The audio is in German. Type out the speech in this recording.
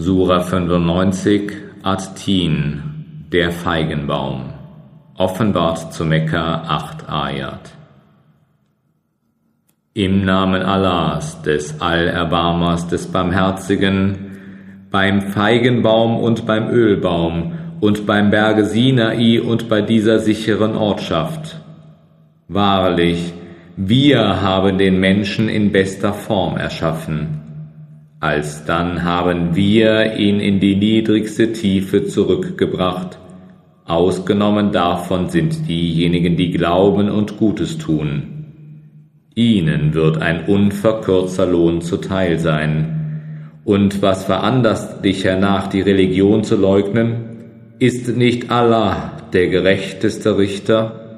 Sura 95, At-Tin, der Feigenbaum. Offenbart zu Mekka 8 Ayat. Im Namen Allahs, des Allerbarmers, des Barmherzigen, beim Feigenbaum und beim Ölbaum und beim Berge Sinai und bei dieser sicheren Ortschaft. Wahrlich, wir haben den Menschen in bester Form erschaffen. Alsdann haben wir ihn in die niedrigste Tiefe zurückgebracht. Ausgenommen davon sind diejenigen, die glauben und Gutes tun. Ihnen wird ein unverkürzter Lohn zuteil sein. Und was veranlasst dich hernach, die Religion zu leugnen? Ist nicht Allah der gerechteste Richter?